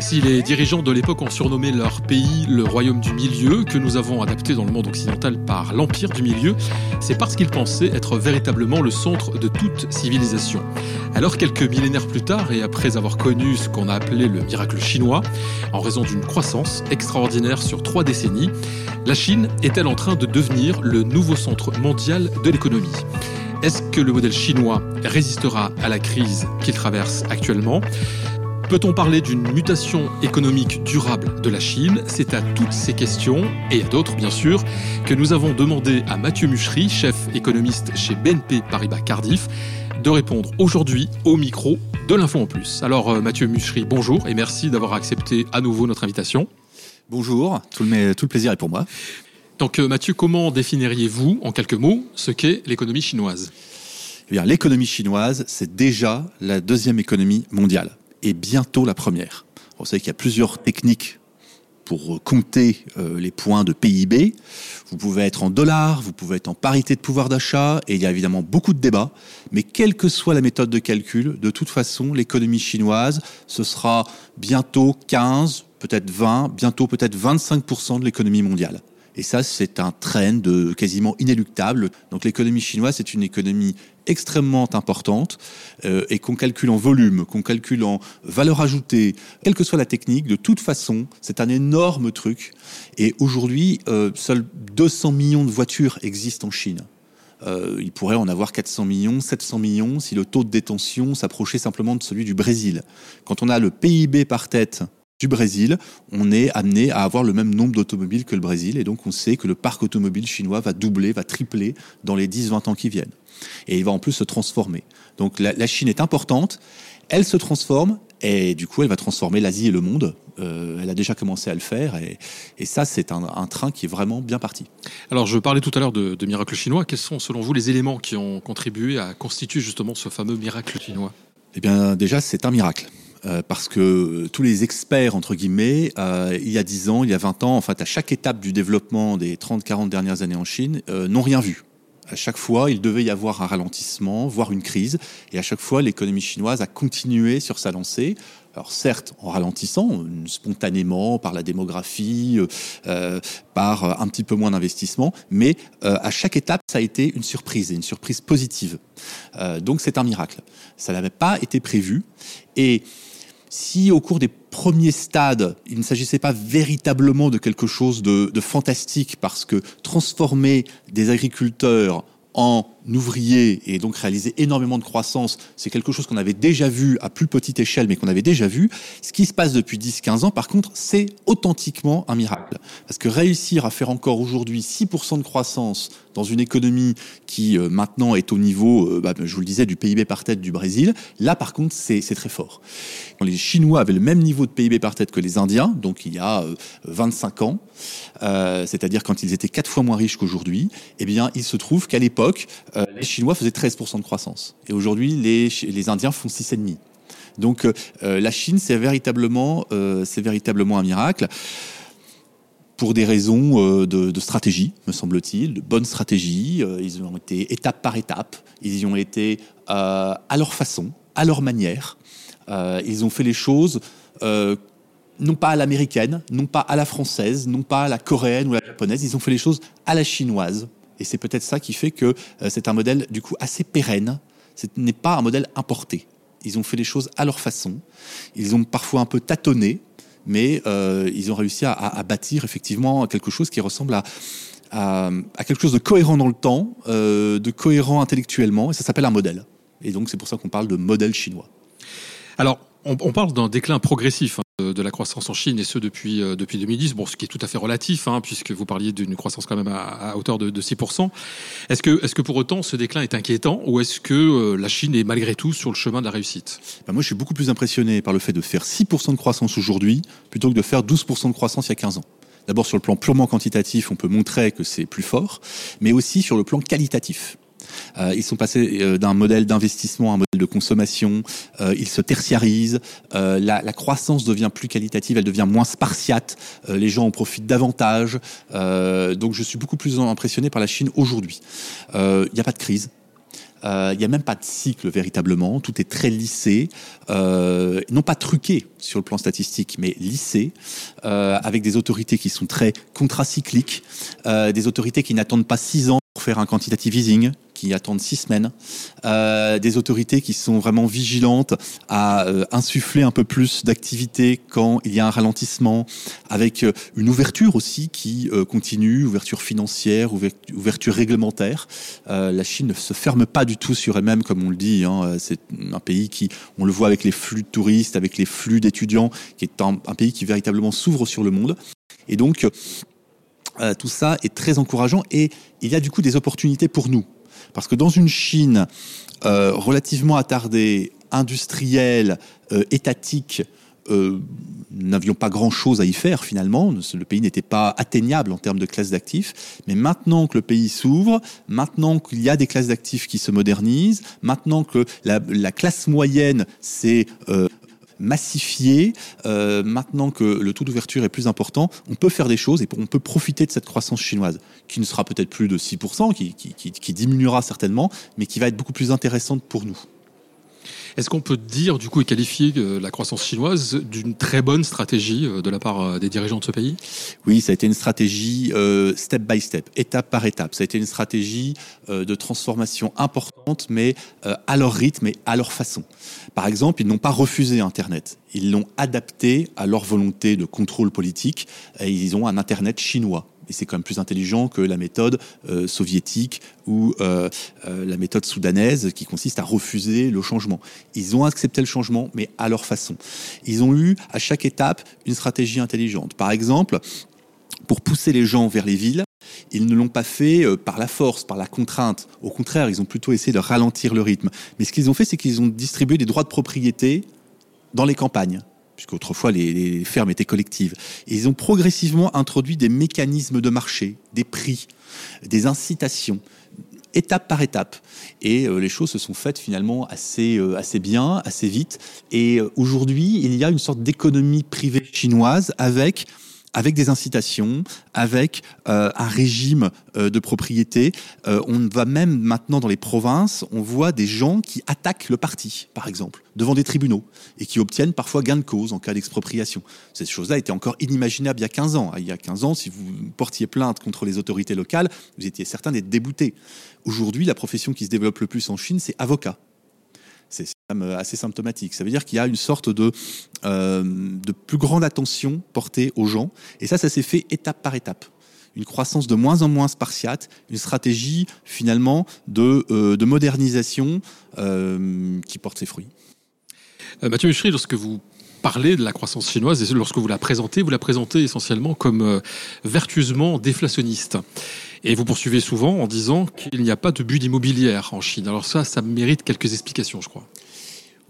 Si les dirigeants de l'époque ont surnommé leur pays le royaume du milieu, que nous avons adapté dans le monde occidental par l'empire du milieu, c'est parce qu'ils pensaient être véritablement le centre de toute civilisation. Alors quelques millénaires plus tard, et après avoir connu ce qu'on a appelé le miracle chinois, en raison d'une croissance extraordinaire sur trois décennies, la Chine est-elle en train de devenir le nouveau centre mondial de l'économie? Est-ce que le modèle chinois résistera à la crise qu'il traverse actuellement? Peut-on parler d'une mutation économique durable de la Chine? C'est à toutes ces questions, et à d'autres bien sûr, que nous avons demandé à Mathieu Muchery, chef économiste chez BNP Paribas Cardiff, de répondre aujourd'hui au micro de l'Info en Plus. Alors euh, Mathieu Muchery, bonjour et merci d'avoir accepté à nouveau notre invitation. Bonjour, tout le, tout le plaisir est pour moi. Donc euh, Mathieu, comment définiriez-vous en quelques mots ce qu'est l'économie chinoise? Eh bien, l'économie chinoise, c'est déjà la deuxième économie mondiale et bientôt la première. Vous savez qu'il y a plusieurs techniques pour euh, compter euh, les points de PIB. Vous pouvez être en dollars, vous pouvez être en parité de pouvoir d'achat, et il y a évidemment beaucoup de débats. Mais quelle que soit la méthode de calcul, de toute façon, l'économie chinoise, ce sera bientôt 15, peut-être 20, bientôt peut-être 25% de l'économie mondiale. Et ça, c'est un trend quasiment inéluctable. Donc l'économie chinoise, c'est une économie extrêmement importante euh, et qu'on calcule en volume, qu'on calcule en valeur ajoutée, quelle que soit la technique, de toute façon, c'est un énorme truc. Et aujourd'hui, euh, seuls 200 millions de voitures existent en Chine. Euh, il pourrait en avoir 400 millions, 700 millions si le taux de détention s'approchait simplement de celui du Brésil. Quand on a le PIB par tête du Brésil, on est amené à avoir le même nombre d'automobiles que le Brésil. Et donc, on sait que le parc automobile chinois va doubler, va tripler dans les 10-20 ans qui viennent. Et il va en plus se transformer. Donc, la, Chine est importante. Elle se transforme. Et du coup, elle va transformer l'Asie et le monde. Euh, elle a déjà commencé à le faire. Et, ça, c'est un, train qui est vraiment bien parti. Alors, je parlais tout à l'heure de, de miracle chinois. Quels sont, selon vous, les éléments qui ont contribué à constituer justement ce fameux miracle chinois? Eh bien, déjà, c'est un miracle. Euh, parce que tous les experts, entre guillemets, euh, il y a 10 ans, il y a 20 ans, en fait, à chaque étape du développement des 30-40 dernières années en Chine, euh, n'ont rien vu. À chaque fois, il devait y avoir un ralentissement, voire une crise, et à chaque fois, l'économie chinoise a continué sur sa lancée. Alors certes, en ralentissant, spontanément, par la démographie, euh, par un petit peu moins d'investissement, mais euh, à chaque étape, ça a été une surprise, une surprise positive. Euh, donc c'est un miracle. Ça n'avait pas été prévu. Et si au cours des premiers stades, il ne s'agissait pas véritablement de quelque chose de, fantastique, parce que transformer des agriculteurs en ouvrier et donc réaliser énormément de croissance, c'est quelque chose qu'on avait déjà vu à plus petite échelle, mais qu'on avait déjà vu. Ce qui se passe depuis 10-15 ans, par contre, c'est authentiquement un miracle. Parce que réussir à faire encore aujourd'hui 6% de croissance dans une économie qui euh, maintenant est au niveau, euh, bah, je vous le disais, du PIB par tête du Brésil, là par contre, c'est très fort. Quand les Chinois avaient le même niveau de PIB par tête que les Indiens, donc il y a 25 euh, ans, c'est-à-dire quand ils étaient quatre fois moins riches qu'aujourd'hui, eh bien, il se trouve qu'à l'époque, euh, les Chinois faisaient 13% de croissance. Et aujourd'hui, les, Indiens font 6,5%. Donc euh, euh, la Chine, c'est véritablement, véritablement un miracle pour des raisons de, stratégie, me semble-t-il, de bonne stratégie. Ils ont été étape par étape, ils y ont été à leur façon, à leur manière. Ils ont fait les choses non pas à l'américaine, non pas à la française, non pas à la coréenne ou à la japonaise, ils ont fait les choses à la chinoise, et c'est peut-être ça qui fait que euh, c'est un modèle du coup assez pérenne. Ce n'est pas un modèle importé. Ils ont fait les choses à leur façon. Ils ont parfois un peu tâtonné, mais euh, ils ont réussi à, bâtir effectivement quelque chose qui ressemble à, à, quelque chose de cohérent dans le temps, euh, de cohérent intellectuellement, et ça s'appelle un modèle. Et donc c'est pour ça qu'on parle de modèle chinois. Alors, on, parle d'un déclin progressif hein, de la croissance en Chine et ce depuis, euh, depuis 2010, bon, ce qui est tout à fait relatif, hein, puisque vous parliez d'une croissance quand même à, hauteur de, 6%. Est-ce que, est que pour autant ce déclin est inquiétant ou est-ce que euh, la Chine est malgré tout sur le chemin de la réussite? Ben Moi, je suis beaucoup plus impressionné par le fait de faire 6% de croissance aujourd'hui plutôt que de faire 12% de croissance il y a 15 ans. D'abord, sur le plan purement quantitatif, on peut montrer que c'est plus fort, mais aussi sur le plan qualitatif. Euh, ils sont passés euh, d'un modèle d'investissement à un modèle de consommation. Euh, ils se tertiarisent. La, la, croissance devient plus qualitative, elle devient moins spartiate. les gens en profitent davantage. donc je suis beaucoup plus impressionné par la Chine aujourd'hui. Il n'y a pas de crise. Il n'y a même pas de cycle véritablement. Tout est très lissé, non pas truqué sur le plan statistique, mais lissé, avec des autorités qui sont très contracycliques, des autorités qui n'attendent pas six ans pour faire un quantitative easing, qui attendent six semaines, euh, des autorités qui sont vraiment vigilantes à euh, insuffler un peu plus d'activité quand il y a un ralentissement, avec euh, une ouverture aussi qui continue, ouverture financière, ouverture réglementaire. la Chine ne se ferme pas du tout sur elle-même, comme on le dit. Hein. C'est un pays qui, on le voit avec les flux de touristes, avec les flux d'étudiants, qui est un, pays qui véritablement s'ouvre sur le monde. Et donc, tout ça est très encourageant et il y a du coup des opportunités pour nous. Parce que dans une Chine euh, relativement attardée, industrielle, euh, étatique, euh, n'avions pas grand-chose à y faire finalement. Le pays n'était pas atteignable en termes de classe d'actifs. Mais maintenant que le pays s'ouvre, maintenant qu'il y a des classes d'actifs qui se modernisent, maintenant que la, la classe moyenne s'est euh, massifié, euh, maintenant que le taux d'ouverture est plus important, on peut faire des choses et on peut profiter de cette croissance chinoise, qui ne sera peut-être plus de 6%, qui, qui, qui, qui diminuera certainement, mais qui va être beaucoup plus intéressante pour nous. Est-ce qu'on peut dire, du coup, et qualifier euh, la croissance chinoise d'une très bonne stratégie euh, de la part euh, des dirigeants de ce pays? Oui, ça a été une stratégie step by step, étape par étape. Ça a été une stratégie de transformation importante, mais à leur rythme et à leur façon. Par exemple, ils n'ont pas refusé Internet. Ils l'ont adapté à leur volonté de contrôle politique. Et ils ont un Internet chinois et c'est quand même plus intelligent que la méthode euh, soviétique ou euh, euh, la méthode soudanaise qui consiste à refuser le changement. Ils ont accepté le changement, mais à leur façon. Ils ont eu à chaque étape une stratégie intelligente. Par exemple, pour pousser les gens vers les villes, ils ne l'ont pas fait par la force, par la contrainte. Au contraire, ils ont plutôt essayé de ralentir le rythme. Mais ce qu'ils ont fait, c'est qu'ils ont distribué des droits de propriété dans les campagnes puisqu'autrefois les, les fermes étaient collectives. Et ils ont progressivement introduit des mécanismes de marché, des prix, des incitations, étape par étape. Et euh, les choses se sont faites finalement assez, euh, assez bien, assez vite. Et euh, aujourd'hui, il y a une sorte d'économie privée chinoise avec avec des incitations, avec euh, un régime euh, de propriété. Euh, on va même maintenant dans les provinces, on voit des gens qui attaquent le parti, par exemple, devant des tribunaux, et qui obtiennent parfois gain de cause en cas d'expropriation. Cette chose-là était encore inimaginable il y a 15 ans. Il y a 15 ans, si vous portiez plainte contre les autorités locales, vous étiez certain d'être débouté. Aujourd'hui, la profession qui se développe le plus en Chine, c'est avocat. C'est euh, assez symptomatique. Ça veut dire qu'il y a une sorte de, euh, de plus grande attention portée aux gens. Et ça, ça s'est fait étape par étape. Une croissance de moins en moins spartiate, une stratégie finalement de, euh, de modernisation qui porte ses fruits. Mathieu Michery, lorsque vous parlez de la croissance chinoise et lorsque vous la présentez, vous la présentez essentiellement comme vertueusement déflationniste. Et vous poursuivez souvent en disant qu'il n'y a pas de bulle immobilière en Chine. Alors ça, ça mérite quelques explications, je crois.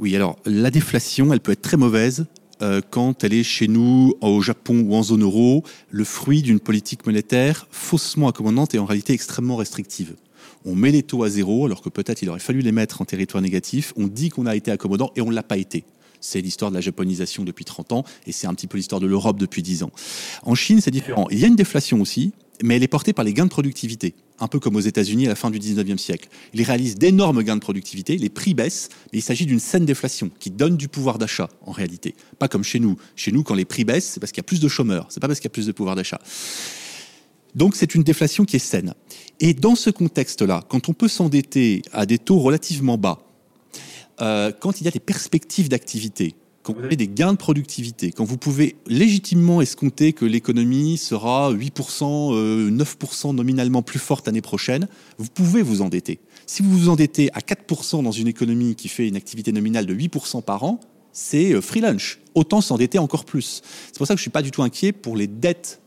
Oui, alors la déflation, elle peut être très mauvaise euh, quand elle est chez nous, au Japon ou en zone euro, le fruit d'une politique monétaire faussement accommodante et en réalité extrêmement restrictive. On met les taux à zéro alors que peut-être il aurait fallu les mettre en territoire négatif. On dit qu'on a été accommodant et on ne l'a pas été. C'est l'histoire de la japonisation depuis 30 ans et c'est un petit peu l'histoire de l'Europe depuis 10 ans. En Chine, c'est différent. Il y a une déflation aussi, mais elle est portée par les gains de productivité, un peu comme aux États-Unis à la fin du 19e siècle. Ils réalisent d'énormes gains de productivité, les prix baissent, mais il s'agit d'une saine déflation qui donne du pouvoir d'achat en réalité. Pas comme chez nous. Chez nous, quand les prix baissent, c'est parce qu'il y a plus de chômeurs, c'est pas parce qu'il y a plus de pouvoir d'achat. Donc c'est une déflation qui est saine. Et dans ce contexte-là, quand on peut s'endetter à des taux relativement bas, euh, quand il y a des perspectives d'activité, vous avez des gains de productivité, quand vous pouvez légitimement escompter que l'économie sera 8%, euh, 9% nominalement plus forte l'année prochaine, vous pouvez vous endetter. Si vous vous endettez à 4% dans une économie qui fait une activité nominale de 8% par an, c'est euh, free lunch. Autant s'endetter encore plus. C'est pour ça que je ne suis pas du tout inquiet pour les dettes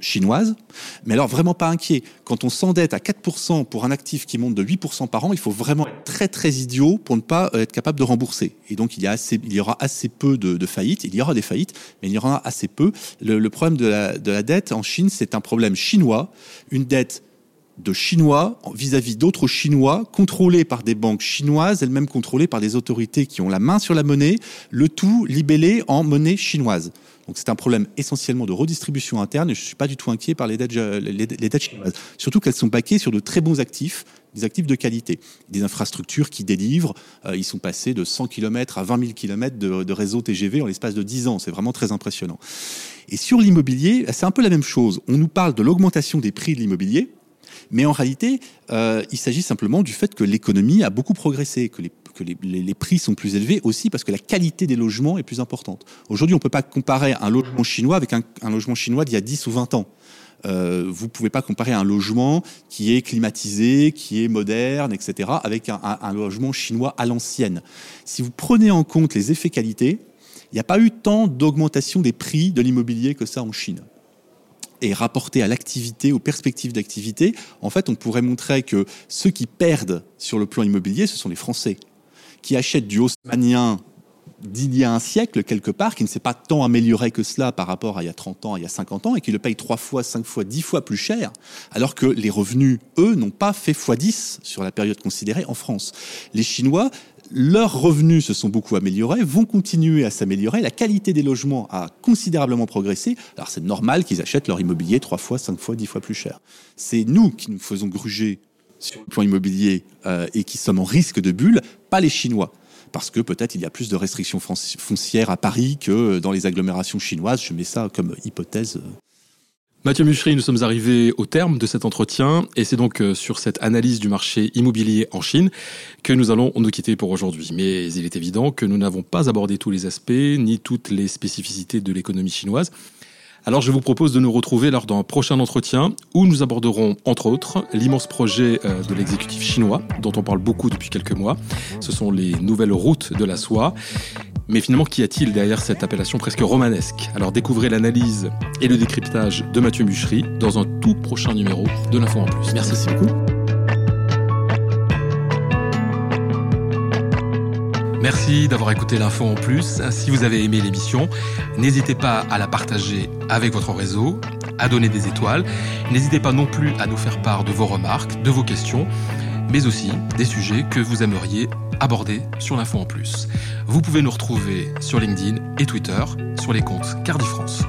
chinoise. Mais alors vraiment pas inquiet. Quand on s'endette à 4% pour un actif qui monte de 8% par an, il faut vraiment être très très idiot pour ne pas euh, être capable de rembourser. Et donc il y, aura assez peu de, faillites. Il y aura des faillites, mais il y aura assez peu. Le, problème de la dette en Chine, c'est un problème chinois. Une dette de Chinois vis-à-vis d'autres Chinois, contrôlés par des banques chinoises, elles-mêmes contrôlées par des autorités qui ont la main sur la monnaie, le tout libellé en monnaie chinoise. Donc c'est un problème essentiellement de redistribution interne et je ne suis pas du tout inquiet par les dettes, les, dettes chinoises. Surtout qu'elles sont baquées sur de très bons actifs, des actifs de qualité, des infrastructures qui délivrent. Euh, ils sont passés de 100 km à 20 000 km de, de réseau TGV en l'espace de 10 ans. C'est vraiment très impressionnant. Et sur l'immobilier, c'est un peu la même chose. On nous parle de l'augmentation des prix de l'immobilier, mais en réalité, euh, il s'agit simplement du fait que l'économie a beaucoup progressé, que, les, que les, prix sont plus élevés aussi parce que la qualité des logements est plus importante. Aujourd'hui, on ne peut pas comparer un logement chinois avec un, logement chinois d'il y a 10 ou 20 ans. Euh, vous ne pouvez pas comparer un logement qui est climatisé, qui est moderne, etc., avec un, un, un logement chinois à l'ancienne. Si vous prenez en compte les effets qualité, il n'y a pas eu tant d'augmentation des prix de l'immobilier que ça en Chine et rapporté à l'activité, aux perspectives d'activité, en fait, on pourrait montrer que ceux qui perdent sur le plan immobilier, ce sont les Français, qui achètent du haussmanien d'il y a un siècle, quelque part, qui ne s'est pas tant amélioré que cela par rapport à il y a 30 ans, il y a 50 ans, et qui le paye trois fois, cinq fois, dix fois plus cher, alors que les revenus, eux, n'ont pas fait fois 10 sur la période considérée en France. Les Chinois leurs revenus se sont beaucoup améliorés, vont continuer à s'améliorer, la qualité des logements a considérablement progressé, alors c'est normal qu'ils achètent leur immobilier trois fois, cinq fois, dix fois plus cher. C'est nous qui nous faisons gruger sur le plan immobilier euh, et qui sommes en risque de bulle, pas les Chinois. Parce que peut-être il y a plus de restrictions foncières à Paris que dans les agglomérations chinoises. Je mets ça comme hypothèse Mathieu Muchery, nous sommes arrivés au terme de cet entretien et c'est donc euh, sur cette analyse du marché immobilier en Chine que nous allons nous quitter pour aujourd'hui. Mais il est évident que nous n'avons pas abordé tous les aspects ni toutes les spécificités de l'économie chinoise. Alors je vous propose de nous retrouver lors d'un prochain entretien où nous aborderons entre autres l'immense projet euh, de l'exécutif chinois dont on parle beaucoup depuis quelques mois. Ce sont les nouvelles routes de la soie. Mais finalement, qu'y a-t-il derrière cette appellation presque romanesque? Alors découvrez l'analyse et le décryptage de Mathieu Bûchery dans un tout prochain numéro de l'Info en Plus. Merci beaucoup. Merci d'avoir écouté l'info en plus. Si vous avez aimé l'émission, n'hésitez pas à la partager avec votre réseau, à donner des étoiles. N'hésitez pas non plus à nous faire part de vos remarques, de vos questions, mais aussi des sujets que vous aimeriez aborder sur l'info en plus. Vous pouvez nous retrouver sur LinkedIn et Twitter sur les comptes Cardifrance.